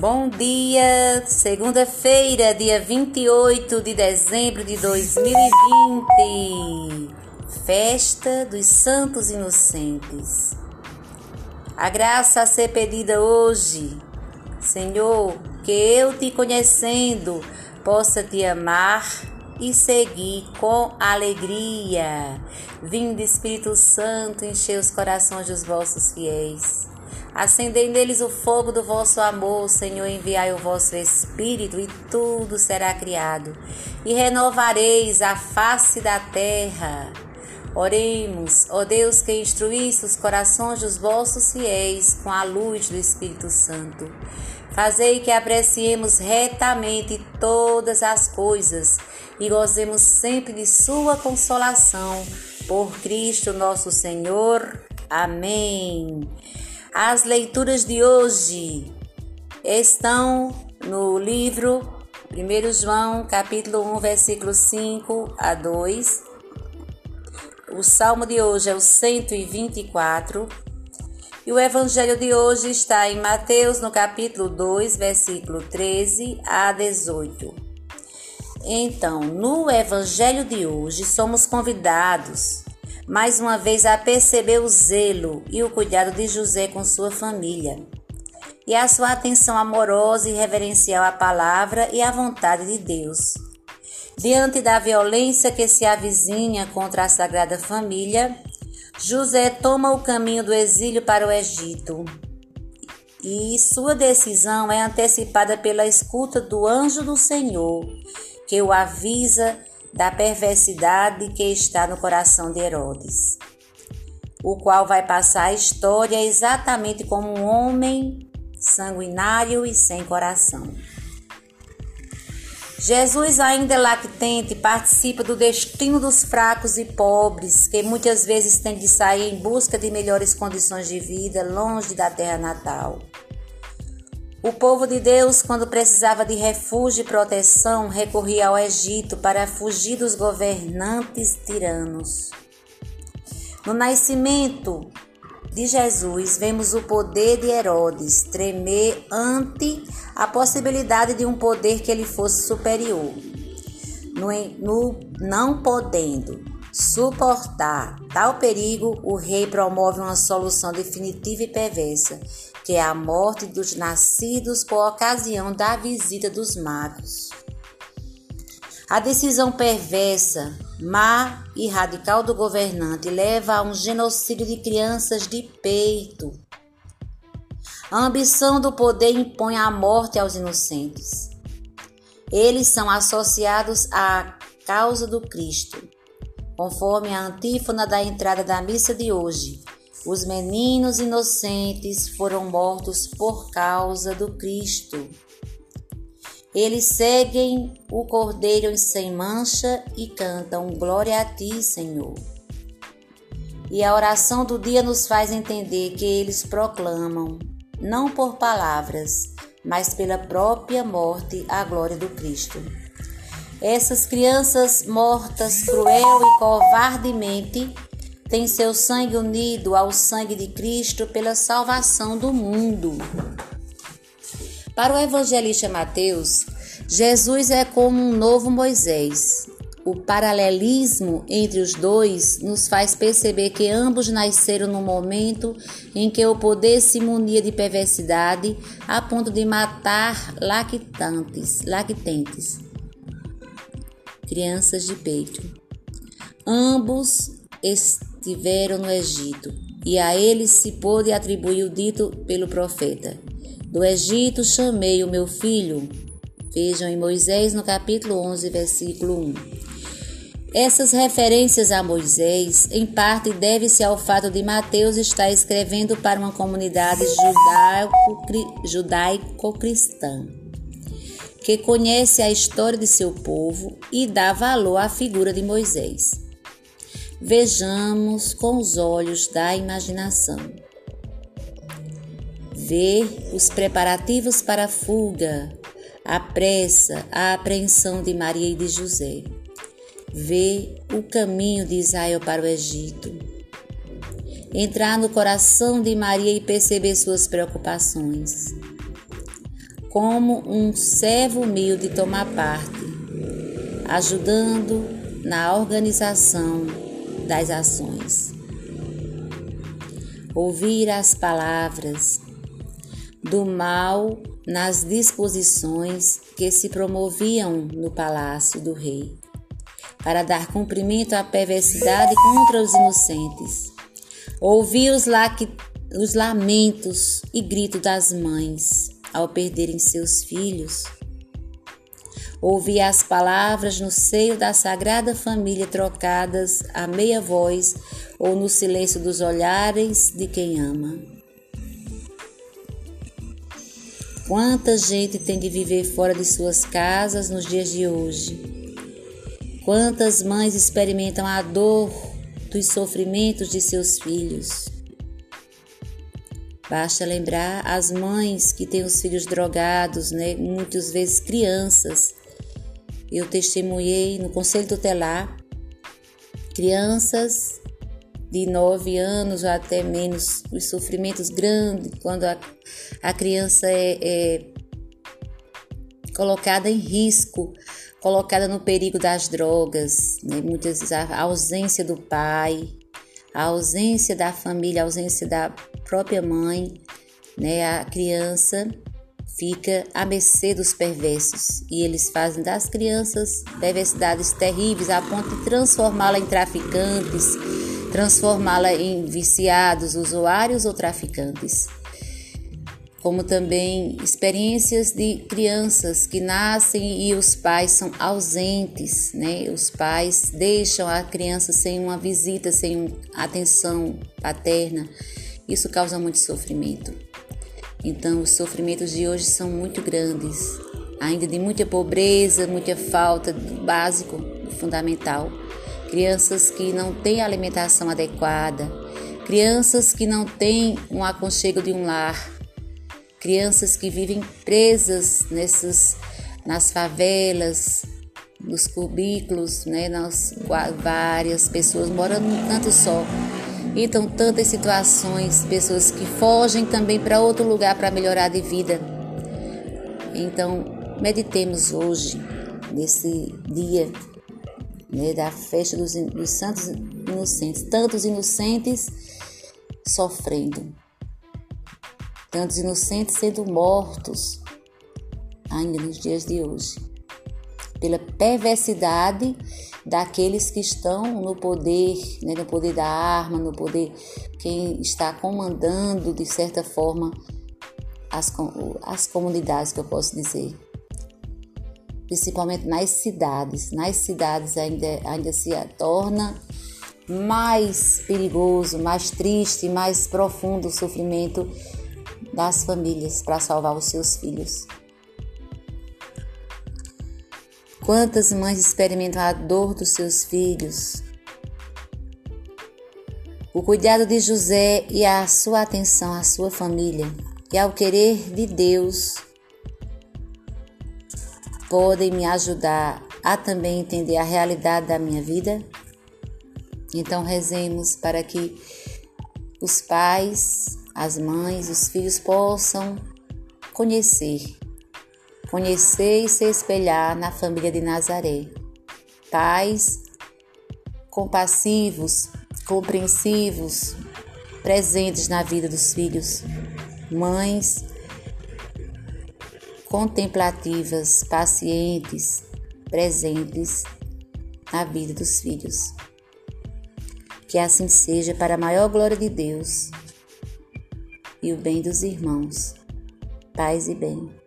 Bom dia, segunda-feira, dia 28 de dezembro de 2020, Festa dos Santos Inocentes. A graça a ser pedida hoje, Senhor, que eu te conhecendo possa te amar e seguir com alegria. Vindo Espírito Santo, encher os corações dos vossos fiéis. Acendei neles o fogo do vosso amor, Senhor, enviai o vosso Espírito e tudo será criado, e renovareis a face da terra. Oremos, ó Deus que instruísse os corações dos vossos fiéis com a luz do Espírito Santo. Fazei que apreciemos retamente todas as coisas e gozemos sempre de Sua consolação. Por Cristo nosso Senhor. Amém. As leituras de hoje estão no livro 1 João, capítulo 1, versículo 5 a 2. O salmo de hoje é o 124. E o evangelho de hoje está em Mateus, no capítulo 2, versículo 13 a 18. Então, no evangelho de hoje, somos convidados mais uma vez a perceber o zelo e o cuidado de José com sua família, e a sua atenção amorosa e reverencial à palavra e à vontade de Deus. Diante da violência que se avizinha contra a Sagrada Família, José toma o caminho do exílio para o Egito. E sua decisão é antecipada pela escuta do anjo do Senhor, que o avisa da perversidade que está no coração de Herodes, o qual vai passar a história exatamente como um homem sanguinário e sem coração. Jesus, ainda lactente, participa do destino dos fracos e pobres, que muitas vezes têm de sair em busca de melhores condições de vida longe da terra natal. O povo de Deus, quando precisava de refúgio e proteção, recorria ao Egito para fugir dos governantes tiranos. No nascimento de Jesus, vemos o poder de Herodes tremer ante a possibilidade de um poder que ele fosse superior. No, no não podendo suportar tal perigo, o rei promove uma solução definitiva e perversa que é a morte dos nascidos por ocasião da visita dos magos. A decisão perversa, má e radical do governante leva a um genocídio de crianças de peito. A ambição do poder impõe a morte aos inocentes. Eles são associados à causa do Cristo, conforme a antífona da entrada da missa de hoje. Os meninos inocentes foram mortos por causa do Cristo. Eles seguem o Cordeiro sem mancha e cantam Glória a ti, Senhor. E a oração do dia nos faz entender que eles proclamam, não por palavras, mas pela própria morte, a glória do Cristo. Essas crianças mortas cruel e covardemente tem seu sangue unido ao sangue de Cristo pela salvação do mundo. Para o evangelista Mateus, Jesus é como um novo Moisés. O paralelismo entre os dois nos faz perceber que ambos nasceram no momento em que o poder se munia de perversidade a ponto de matar lactantes, lactentes, crianças de peito. Ambos estiveram no Egito, e a eles se pôde atribuir o dito pelo profeta: Do Egito chamei o meu filho. Vejam em Moisés no capítulo 11, versículo 1. Essas referências a Moisés, em parte, deve-se ao fato de Mateus estar escrevendo para uma comunidade judaico-cristã, que conhece a história de seu povo e dá valor à figura de Moisés. Vejamos com os olhos da imaginação. Ver os preparativos para a fuga, a pressa, a apreensão de Maria e de José. Ver o caminho de Israel para o Egito. Entrar no coração de Maria e perceber suas preocupações. como um servo humilde tomar parte, ajudando na organização das ações. Ouvir as palavras do mal nas disposições que se promoviam no palácio do rei, para dar cumprimento à perversidade contra os inocentes. Ouvi os, os lamentos e gritos das mães ao perderem seus filhos. Ouvi as palavras no seio da sagrada família trocadas a meia voz ou no silêncio dos olhares de quem ama. Quanta gente tem de viver fora de suas casas nos dias de hoje? Quantas mães experimentam a dor dos sofrimentos de seus filhos? Basta lembrar as mães que têm os filhos drogados, né? muitas vezes crianças. Eu testemunhei no Conselho Tutelar crianças de nove anos ou até menos, os sofrimentos grandes, quando a, a criança é, é colocada em risco, colocada no perigo das drogas, né? muitas vezes a ausência do pai, a ausência da família, a ausência da própria mãe, né? A criança fica à mercê dos perversos e eles fazem das crianças perversidades terríveis a ponto de transformá-la em traficantes, transformá-la em viciados, usuários ou traficantes. Como também experiências de crianças que nascem e os pais são ausentes, né? Os pais deixam a criança sem uma visita, sem atenção paterna. Isso causa muito sofrimento. Então, os sofrimentos de hoje são muito grandes, ainda de muita pobreza, muita falta do básico, do fundamental. Crianças que não têm alimentação adequada, crianças que não têm um aconchego de um lar, crianças que vivem presas nessas, nas favelas, nos cubículos, né, nas várias pessoas morando canto só. Então, tantas situações, pessoas que fogem também para outro lugar para melhorar de vida. Então, meditemos hoje, nesse dia né, da festa dos, dos santos inocentes, tantos inocentes sofrendo, tantos inocentes sendo mortos ainda nos dias de hoje, pela perversidade daqueles que estão no poder, né, no poder da arma, no poder quem está comandando de certa forma as, as comunidades que eu posso dizer principalmente nas cidades. Nas cidades ainda, ainda se torna mais perigoso, mais triste, mais profundo o sofrimento das famílias para salvar os seus filhos. Quantas mães experimentam a dor dos seus filhos? O cuidado de José e a sua atenção à sua família e ao querer de Deus podem me ajudar a também entender a realidade da minha vida? Então rezemos para que os pais, as mães, os filhos possam conhecer, conhecer e se espelhar na família de Nazaré. Pais compassivos, compreensivos, presentes na vida dos filhos, mães contemplativas, pacientes, presentes na vida dos filhos. Que assim seja para a maior glória de Deus e o bem dos irmãos. Paz e bem.